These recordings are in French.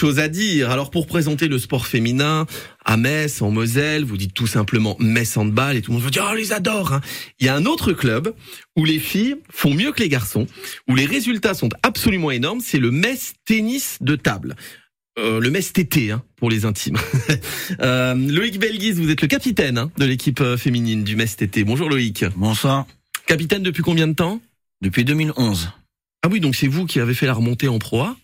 choses à dire. Alors pour présenter le sport féminin à Metz, en Moselle, vous dites tout simplement Metz Handball et tout le monde vous dit oh, les adore. Hein. Il y a un autre club où les filles font mieux que les garçons, où les résultats sont absolument énormes, c'est le Metz Tennis de table. Euh, le Metz TT hein, pour les intimes. euh, Loïc Belguise, vous êtes le capitaine hein, de l'équipe euh, féminine du Metz TT. Bonjour Loïc. Bonsoir. Capitaine depuis combien de temps? Depuis 2011. Ah oui, donc c'est vous qui avez fait la remontée en proie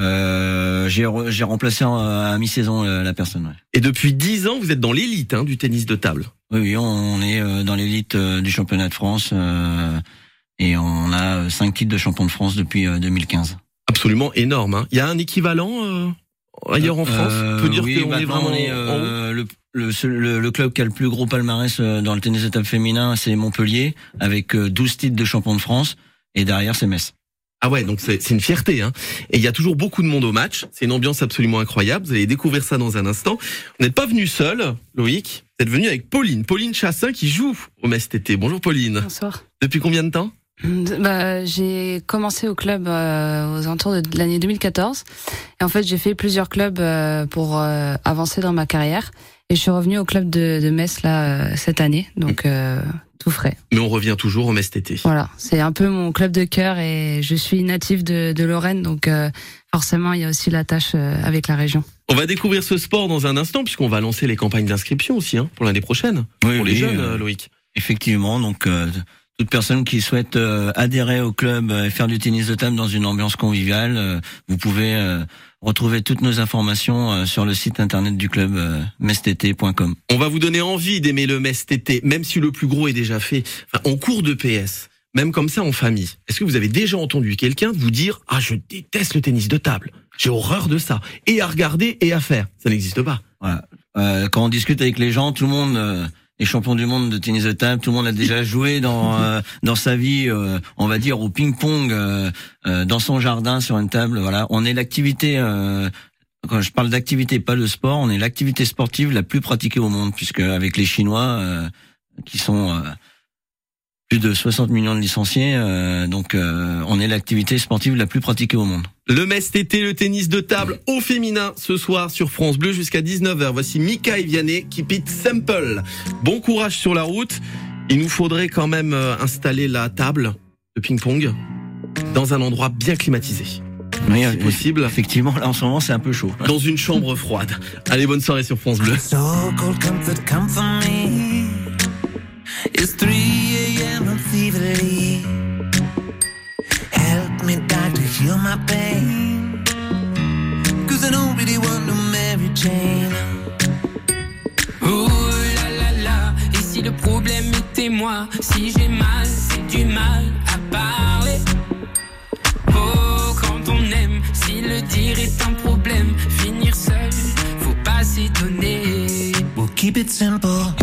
euh, j'ai, j'ai remplacé à mi-saison euh, la personne. Ouais. Et depuis 10 ans, vous êtes dans l'élite hein, du tennis de table. Oui, oui, on, est euh, dans l'élite du championnat de France et on a 5 titres de champion de France depuis 2015. Absolument énorme. Hein. Il y a un équivalent ailleurs en France On peut dire qu'on est vraiment le, le, le, club qui a le plus gros palmarès dans le tennis de table féminin, c'est Montpellier, avec 12 titres de champion de France, et derrière c'est Metz. Ah ouais, donc c'est une fierté. Hein. Et il y a toujours beaucoup de monde au match. C'est une ambiance absolument incroyable. Vous allez découvrir ça dans un instant. Vous n'êtes pas venu seul, Loïc. Vous êtes venu avec Pauline. Pauline Chassin qui joue au MSTT. Bonjour Pauline. Bonsoir. Depuis combien de temps? Bah, J'ai commencé au club euh, aux alentours de l'année 2014. Et en fait, j'ai fait plusieurs clubs euh, pour euh, avancer dans ma carrière. Et je suis revenu au club de, de Metz là cette année. Donc tout frais. Mais on revient toujours au MSTT. Voilà, c'est un peu mon club de cœur et je suis natif de, de Lorraine, donc euh, forcément il y a aussi la tâche euh, avec la région. On va découvrir ce sport dans un instant puisqu'on va lancer les campagnes d'inscription aussi hein, pour l'année prochaine, oui, pour les jeunes, euh, Loïc. Effectivement, donc toute personne qui souhaite adhérer au club et faire du tennis de table dans une ambiance conviviale, vous pouvez Retrouvez toutes nos informations euh, sur le site internet du club euh, mestT.com. On va vous donner envie d'aimer le MesTT, même si le plus gros est déjà fait. en cours de PS, même comme ça en famille. Est-ce que vous avez déjà entendu quelqu'un vous dire ah je déteste le tennis de table, j'ai horreur de ça, et à regarder et à faire, ça n'existe pas. Voilà. Euh, quand on discute avec les gens, tout le monde les champions du monde de tennis de table, tout le monde a déjà joué dans euh, dans sa vie, euh, on va dire au ping-pong, euh, dans son jardin sur une table. Voilà, on est l'activité. quand je parle d'activité, pas le sport, on est l'activité sportive la plus pratiquée au monde, puisque avec les Chinois qui sont plus de 60 millions de licenciés, donc on est l'activité sportive la plus pratiquée au monde. Le Metz TT, le tennis de table au féminin ce soir sur France Bleu jusqu'à 19h. Voici Mika Vianney qui pite Simple. Bon courage sur la route. Il nous faudrait quand même euh, installer la table de ping-pong dans un endroit bien climatisé. Oui, c'est possible. Effectivement, là en ce moment c'est un peu chaud. Dans une chambre froide. Allez, bonne soirée sur France Bleu. Feel my pain. Cause I don't really want no Mary Jane. Oh la la la, et si le problème était moi, si j'ai mal, c'est du mal à parler. Oh, quand on aime, si le dire est un problème, finir seul, faut pas s'étonner. We'll keep it simple.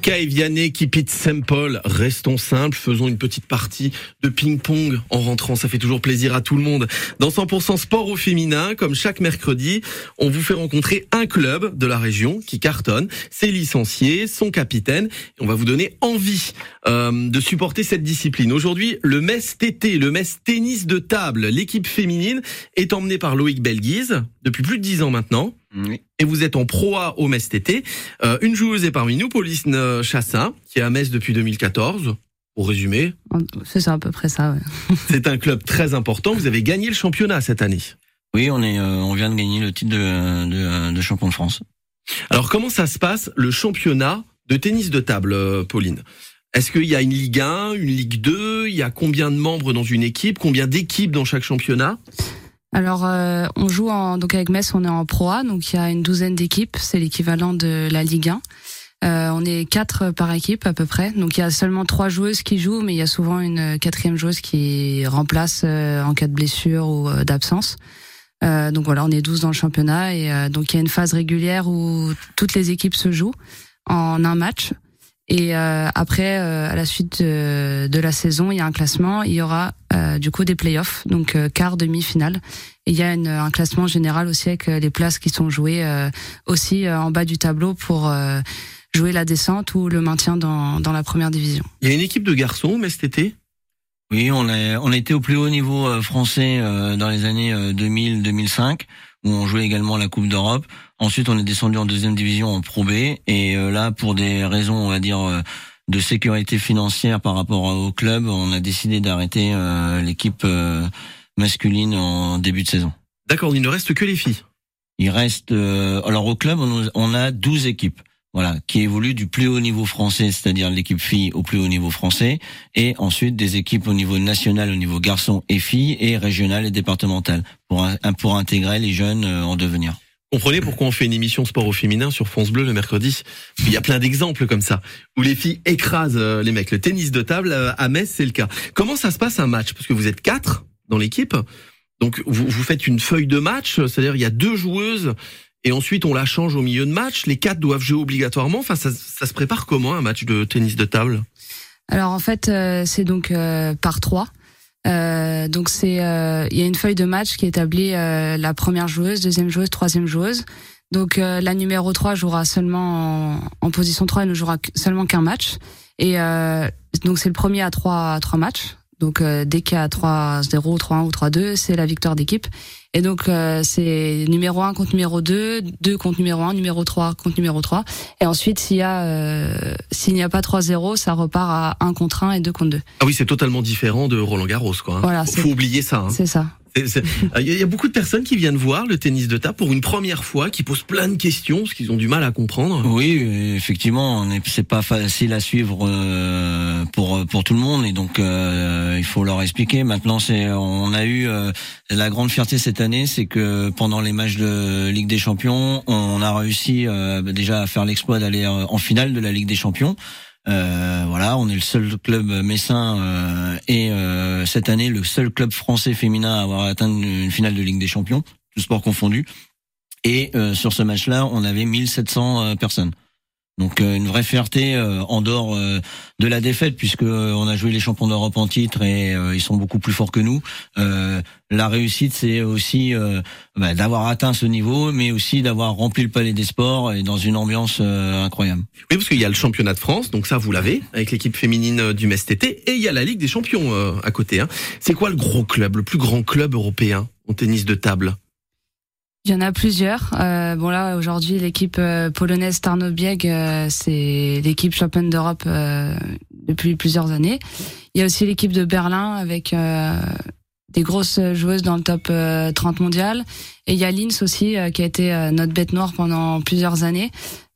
Mika et Vianney, keep it simple, restons simples, faisons une petite partie de ping-pong en rentrant, ça fait toujours plaisir à tout le monde. Dans 100% sport au féminin, comme chaque mercredi, on vous fait rencontrer un club de la région qui cartonne, ses licenciés, son capitaine, et on va vous donner envie euh, de supporter cette discipline. Aujourd'hui, le MES TT, le MES tennis de table, l'équipe féminine est emmenée par Loïc Belguise depuis plus de 10 ans maintenant. Et vous êtes en proie au Metz TT. Euh, une joueuse est parmi nous, Pauline Chassin, qui est à Metz depuis 2014. Pour résumer. C'est ça, à peu près ça, ouais. C'est un club très important. Vous avez gagné le championnat cette année. Oui, on est, euh, on vient de gagner le titre de, de, champion de France. Alors, comment ça se passe, le championnat de tennis de table, euh, Pauline? Est-ce qu'il y a une Ligue 1, une Ligue 2 Il y a combien de membres dans une équipe? Combien d'équipes dans chaque championnat? Alors, euh, on joue en, donc avec Metz, on est en Pro A, donc il y a une douzaine d'équipes, c'est l'équivalent de la Ligue 1. Euh, on est quatre par équipe à peu près, donc il y a seulement trois joueuses qui jouent, mais il y a souvent une quatrième joueuse qui remplace euh, en cas de blessure ou d'absence. donc voilà, on est 12 dans le championnat et donc il y a une phase régulière où toutes les équipes se jouent en un match. Et euh, après, euh, à la suite de, la saison, il y a un classement. Il y aura euh, du coup des playoffs, donc quart, demi-finale. Et il y a un classement général aussi avec les places qui sont jouées aussi en bas du tableau pour jouer la descente ou le maintien dans, dans la première division. Il y a une équipe de garçons, mais cet été? Oui, on a, on a été au plus haut niveau français dans les années 2000-2005 où on jouait également la Coupe d'Europe. Ensuite, on est descendu en deuxième division en Pro B. Et euh, là, pour des raisons, on va dire, euh, de sécurité financière par rapport au club, on a décidé d'arrêter euh, l'équipe masculine en début de saison. D'accord, il ne reste que les filles. Il reste alors au club on, a 12 équipes voilà, qui évoluent du plus haut niveau français, c'est-à-dire l'équipe fille au plus haut niveau français, et ensuite des équipes au niveau national, au niveau garçons et filles, et régional et départemental, pour, pour intégrer les jeunes en devenir. Comprenez pourquoi on fait une émission sport au féminin sur France Bleu le mercredi. Il y a plein d'exemples comme ça où les filles écrasent euh, les mecs. Le tennis de table euh, à Metz, c'est le cas. Comment ça se passe un match? Parce que vous êtes quatre dans l'équipe, donc vous, vous faites une feuille de match, c'est-à-dire il y a deux joueuses et ensuite on la change au milieu de match. Les quatre doivent jouer obligatoirement. Enfin, ça, ça se prépare comment un match de tennis de table? Alors en fait, euh, c'est donc par trois. Euh, donc c'est, euh, il y a une feuille de match qui établit euh, la première joueuse, deuxième joueuse, troisième joueuse. Donc la numéro 3 jouera seulement en, en, position 3, elle ne jouera seulement qu'un match. Et donc c'est le premier à trois, à trois matchs. Donc dès qu'il y a 3-0, 3-1 ou 3-2, c'est la victoire d'équipe. Et donc euh, c'est numéro 1 contre numéro 2, 2 contre numéro 1, numéro 3 contre numéro 3. Et ensuite s'il y a euh, s'il n'y a pas 3-0, ça repart à 1 contre 1 et 2 contre 2. Ah oui, c'est totalement différent de Roland Garros quoi. Hein. Voilà, faut oublier ça. Hein. C'est ça. Il y a beaucoup de personnes qui viennent voir le tennis de table pour une première fois, qui posent plein de questions parce qu'ils ont du mal à comprendre. Oui, effectivement, c'est pas facile à suivre euh, pour pour tout le monde et donc euh, il faut leur expliquer. Maintenant, c'est on a eu euh, la grande fierté cette année, c'est que pendant les matchs de Ligue des Champions, on a réussi déjà à faire l'exploit d'aller en finale de la Ligue des Champions. Euh, voilà, on est le seul club messin euh, et euh, cette année le seul club français féminin à avoir atteint une finale de Ligue des Champions, tout sport confondu. Et sur ce match-là, on avait 1700 personnes. Donc euh, une vraie fierté euh, en dehors euh, de la défaite puisque on a joué les champions d'Europe en titre et ils sont beaucoup plus forts que nous. la réussite c'est aussi bah, d'avoir atteint ce niveau mais aussi d'avoir rempli le palais des sports et dans une ambiance incroyable. Oui parce qu'il y a le championnat de France donc ça vous l'avez avec l'équipe féminine du MESTT et il y a la Ligue des champions à côté. Hein. C'est quoi le gros club, le plus grand club européen en tennis de table? Il y en a plusieurs. Euh, bon là aujourd'hui l'équipe euh, polonaise Tarnobieg, euh, c'est l'équipe championne d'Europe euh, depuis plusieurs années. Il y a aussi l'équipe de Berlin avec des grosses joueuses dans le top 30 mondial. Et il y a Linz aussi qui a été notre bête noire pendant plusieurs années.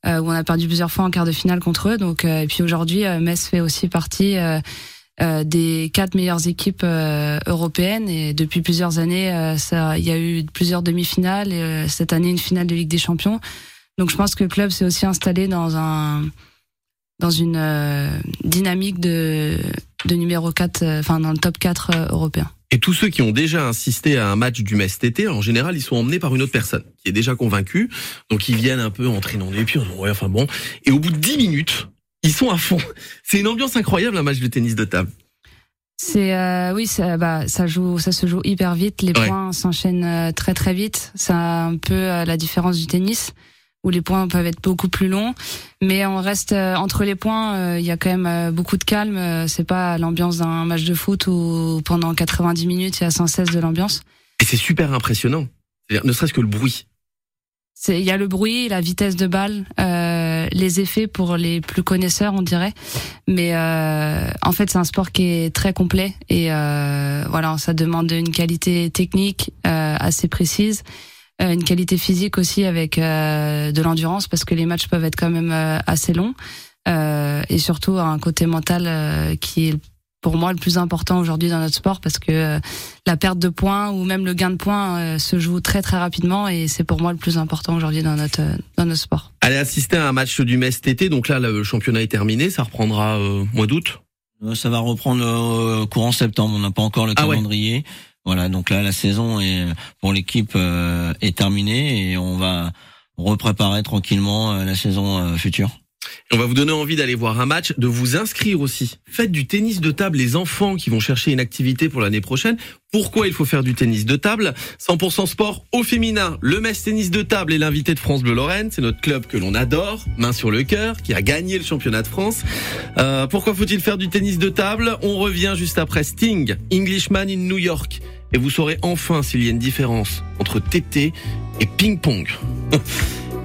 où on a perdu plusieurs fois en quart de finale contre eux. Donc et puis aujourd'hui Metz fait aussi partie euh, des quatre meilleures équipes euh, européennes et depuis plusieurs années, euh, il y a eu plusieurs demi-finales et cette année une finale de Ligue des Champions. Donc je pense que le club s'est aussi installé dans un dans une dynamique de, de numéro 4, enfin dans le top 4 européen. Et tous ceux qui ont déjà assisté à un match du Metz TT, en général, ils sont emmenés par une autre personne qui est déjà convaincue. Donc ils viennent un peu entraînant des pieds. Enfin bon. Et au bout de 10 minutes, ils sont à fond. C'est une ambiance incroyable un match de tennis de table. C'est euh, oui, ça, bah, ça joue, ça se joue hyper vite. Les points s'enchaînent euh, très très vite. C'est un peu euh, la différence du tennis où les points peuvent être beaucoup plus longs, mais on reste entre les points. Il y a quand même beaucoup de calme. C'est pas l'ambiance d'un match de foot où pendant 90 minutes il y a sans cesse de l'ambiance. Et c'est super impressionnant. Ne serait-ce que le bruit. Il y a le bruit, la vitesse de balle, les effets pour les plus connaisseurs, on dirait. Mais euh, en fait, c'est un sport qui est très complet et euh, voilà, ça demande une qualité technique euh, assez précise, euh, une qualité physique aussi avec euh, de l'endurance parce que les matchs peuvent être quand même assez longs et surtout un côté mental qui est pour moi le plus important aujourd'hui dans notre sport parce que euh, la perte de points ou même le gain de points euh, se joue très très rapidement et c'est pour moi le plus important aujourd'hui dans notre euh, dans notre sport. Allez assister à un match du Metz TT, donc là le championnat est terminé, ça reprendra au mois d'août. Ça va reprendre courant septembre, on n'a pas encore le ah calendrier. Voilà, donc là la saison est pour l'équipe est terminée et on va repréparer tranquillement la saison future. On va vous donner envie d'aller voir un match, de vous inscrire aussi. Faites du tennis de table, les enfants qui vont chercher une activité pour l'année prochaine. Pourquoi il faut faire du tennis de table? 100% sport au féminin. Le Metz Tennis de table est l'invité de France Bleu Lorraine. C'est notre club que l'on adore, main sur le cœur, qui a gagné le championnat de France. Euh, pourquoi faut-il faire du tennis de table? On revient juste après Sting, Englishman in New York. Et vous saurez enfin s'il y a une différence entre TT et ping-pong.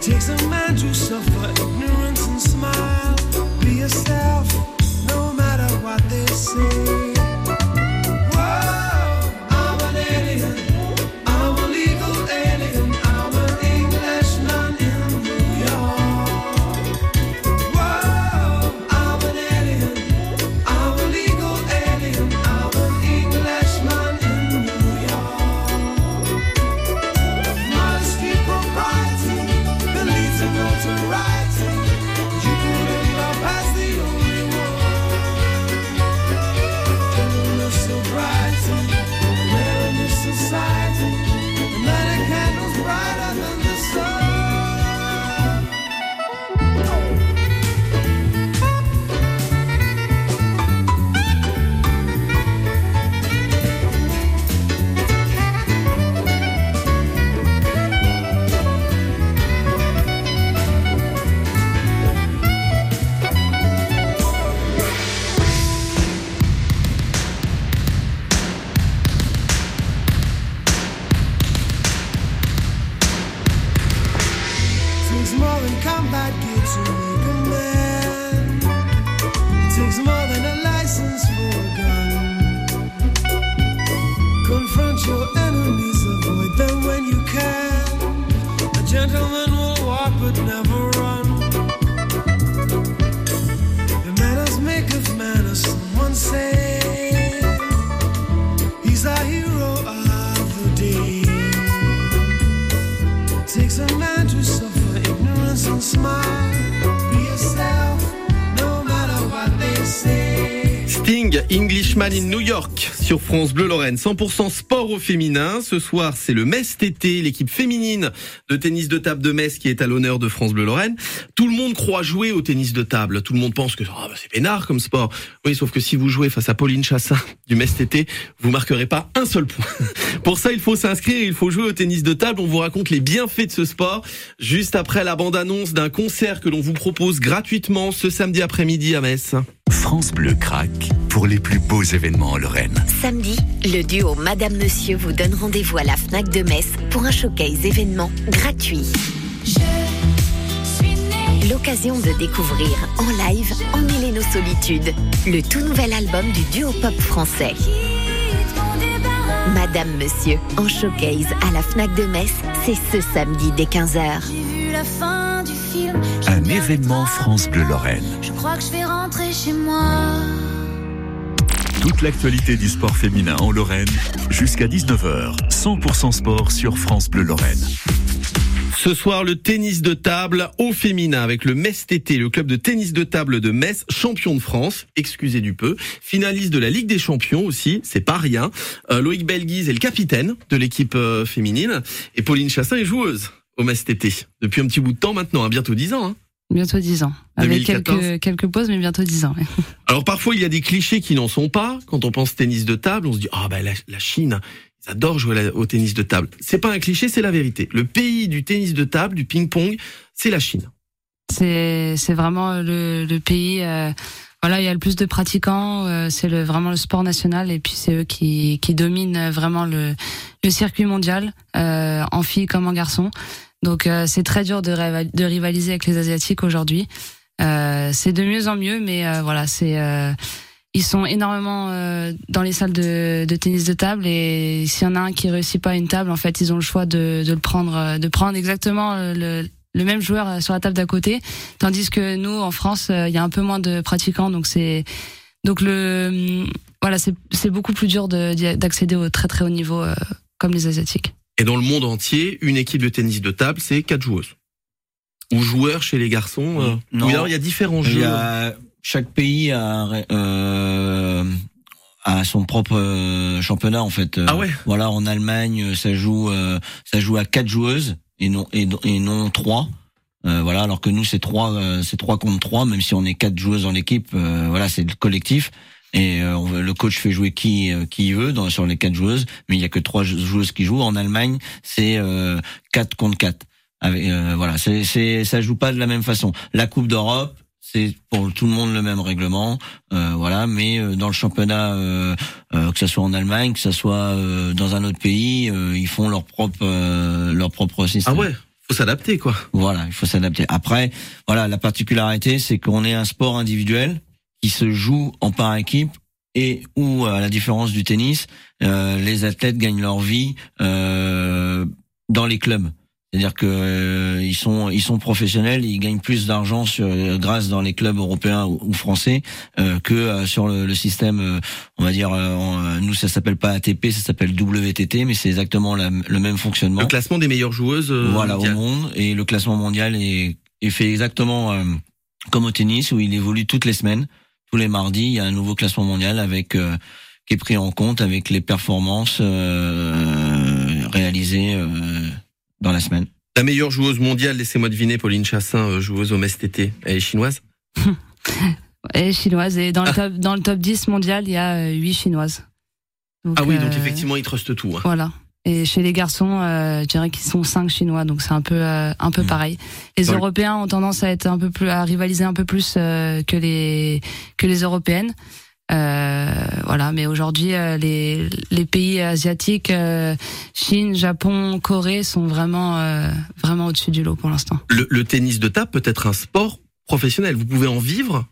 takes a man to suffer. Sur France Bleu Lorraine. 100% sport au féminin. Ce soir, c'est le Metz TT, l'équipe féminine de tennis de table de Metz qui est à l'honneur de France Bleu Lorraine. Tout le monde croit jouer au tennis de table. Tout le monde pense que oh, c'est peinard comme sport. Oui, sauf que si vous jouez face à Pauline Chassin du Metz TT, vous marquerez pas un seul point. Pour ça, il faut s'inscrire, il faut jouer au tennis de table. On vous raconte les bienfaits de ce sport juste après la bande-annonce d'un concert que l'on vous propose gratuitement ce samedi après-midi à Metz. France Bleu craque pour les plus beaux événements en Lorraine. Samedi, le duo Madame Monsieur vous donne rendez-vous à la FNAC de Metz pour un showcase événement gratuit. L'occasion de découvrir en live Emmêler nos solitudes, le tout nouvel album du duo pop français. Madame Monsieur en showcase à la FNAC de Metz, c'est ce samedi dès 15h. Un événement France Bleu Lorraine. Je crois que je vais rentrer chez moi. Toute l'actualité du sport féminin en Lorraine jusqu'à 19h. 100% sport sur France Bleu Lorraine. Ce soir, le tennis de table au féminin avec le Metz TT, le club de tennis de table de Metz, champion de France, excusez du peu, finaliste de la Ligue des Champions aussi, c'est pas rien. Euh, Loïc Belguise est le capitaine de l'équipe euh, féminine et Pauline Chassin est joueuse au Metz TT depuis un petit bout de temps maintenant, hein, bientôt 10 ans. Hein. Bientôt 10 ans. Avec 2014. quelques, quelques pauses, mais bientôt 10 ans. ouais. Alors parfois il y a des clichés qui n'en sont pas. Quand on pense tennis de table, on se dit ah ben la, la Chine, ils adorent jouer au tennis de table. C'est pas un cliché, c'est la vérité. Le pays du tennis de table, du ping-pong, c'est la Chine. C'est c'est vraiment le, le pays. euh, voilà, il y a le plus de pratiquants. euh, c'est le vraiment le sport national et puis c'est eux qui qui dominent vraiment le le circuit mondial euh, en filles comme en garçons. Donc euh, c'est très dur de, rival- de rivaliser avec les asiatiques aujourd'hui. Euh, c'est de mieux en mieux, mais euh, voilà, c'est ils sont énormément euh, dans les salles de, de tennis de table et s'il y en a un qui réussit pas à une table, en fait, ils ont le choix de, de le prendre, de prendre exactement le, le même joueur sur la table d'à côté, tandis que nous en France, il y a un peu moins de pratiquants, donc c'est donc le hum, voilà, c'est beaucoup plus dur d'accéder au très très haut niveau euh, comme les asiatiques. Et dans le monde entier, une équipe de tennis de table, c'est quatre joueuses. Ou joueurs chez les garçons. euh, Non. ou alors il y a différents Il jeux. y a, chaque pays a, euh, a son propre euh, championnat en fait. Euh, Ah ouais. Voilà, en Allemagne, ça joue, euh, ça joue à quatre joueuses et non et, non- et non trois. Euh, voilà, alors que nous c'est trois, euh, c'est trois contre trois, même si on est quatre joueuses dans l'équipe. euh, voilà, c'est le collectif. Et euh, le coach fait jouer qui euh, qui veut dans, sur les quatre joueuses, mais il y a que trois joueuses qui jouent. En Allemagne, c'est euh, quatre contre quatre. Avec, euh, voilà, c'est c'est ça joue pas de la même façon. La Coupe d'Europe, c'est pour tout le monde le même règlement, euh, voilà. Mais euh, dans le championnat, euh, euh, que ce soit en Allemagne, que ce soit euh, dans un autre pays, euh, ils font leur propre euh, leur propre système. Ah ouais, faut s'adapter quoi. Voilà, il faut s'adapter. Après, voilà, la particularité, c'est qu'on est un sport individuel qui se joue en par équipe et où, à la différence du tennis, euh, les athlètes gagnent leur vie euh, dans les clubs. C'est-à-dire que euh, ils sont ils sont professionnels, ils gagnent plus d'argent sur euh, grâce dans les clubs européens ou, ou français euh, que euh, sur le, le système. euh, on va dire, euh, en- euh, nous ça s'appelle pas ATP, ça s'appelle WTT, mais c'est exactement la- le même fonctionnement Le classement des meilleures joueuses. euh, voilà mondiales. au monde et le classement mondial est, est fait exactement euh, comme au tennis où il évolue toutes les semaines tous les mardis il y a un nouveau classement mondial avec euh, qui est pris en compte avec les performances euh, réalisées euh, dans la semaine La meilleure joueuse mondiale, laissez-moi deviner, Pauline Chassin, euh, joueuse au Metz TT. Elle est chinoise? Et chinoise et dans le top dans le top 10 mondial, il y a euh, huit chinoises. Donc, Ah oui, donc euh, effectivement, ils trustent tout. hein. Voilà. Et chez les garçons, euh, je dirais qu'ils sont cinq chinois, donc c'est un peu euh, un peu Mm. pareil. Les Européens ont tendance à être un peu plus à rivaliser un peu plus euh, que les que les Européennes. Euh, voilà, mais aujourd'hui euh, les les pays asiatiques, euh, Chine, Japon, Corée sont vraiment euh, vraiment au-dessus du lot pour l'instant. Le, le tennis de table peut être un sport professionnel. Vous pouvez en vivre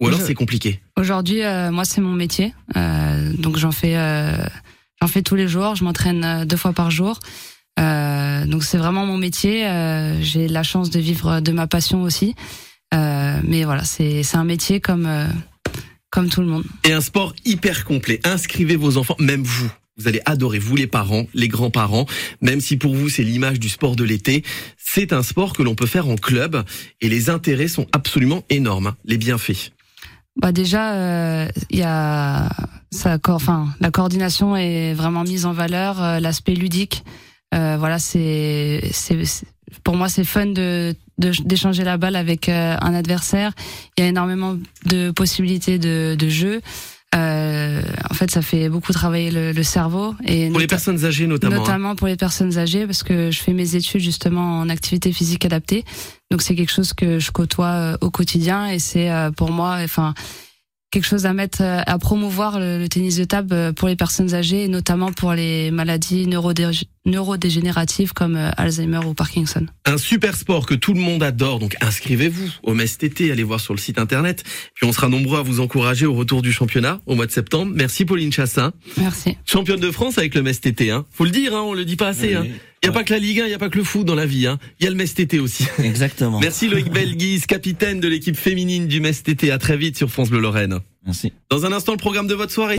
ou alors c'est compliqué? Aujourd'hui, euh, moi, c'est mon métier. Euh, donc, j'en fais, euh, j'en fais tous les jours. Je m'entraîne euh, deux fois par jour. Euh, donc, c'est vraiment mon métier. Euh, J'ai la chance de vivre de ma passion aussi. Mais voilà, c'est un métier comme comme tout le monde. Et un sport hyper complet. Inscrivez vos enfants, même vous. Vous allez adorer, vous les parents, les grands-parents, même si pour vous c'est l'image du sport de l'été, c'est un sport que l'on peut faire en club et les intérêts sont absolument énormes, hein, les bienfaits. Bah déjà, euh, il y a ça, enfin la coordination est vraiment mise en valeur, euh, l'aspect ludique. Euh, voilà, c'est c'est pour moi c'est fun de d'échanger la balle avec euh, un adversaire. Il y a énormément de possibilités de de jeu. Euh, en fait, ça fait beaucoup travailler le, le cerveau et Pour les personnes âgées notamment. hein. notamment pour les personnes âgées parce que je fais mes études justement en activité physique adaptée donc c'est quelque chose que je côtoie euh, au quotidien et c'est euh, pour moi enfin quelque chose à mettre euh, à promouvoir le, le tennis de table pour les personnes âgées et notamment pour les maladies neurodé- neurodégénératives comme Alzheimer ou Parkinson. Un super sport que tout le monde adore, donc inscrivez-vous au MESTT, allez voir sur le site internet. Puis on sera nombreux à vous encourager au retour du championnat au mois de septembre. Merci Pauline Chassin, Merci. championne de France avec le MESTT. Hein. Faut le dire, hein, on le dit pas assez. Oui, Hein. Il y a ouais. pas que la Ligue 1, il y a pas que le foot dans la vie. Hein. Il y a le MESTT aussi. Exactement. Merci Loïc Belguise, capitaine de l'équipe féminine du MESTT. À très vite sur France Bleu Lorraine. Merci. Dans un instant, le programme de votre soirée.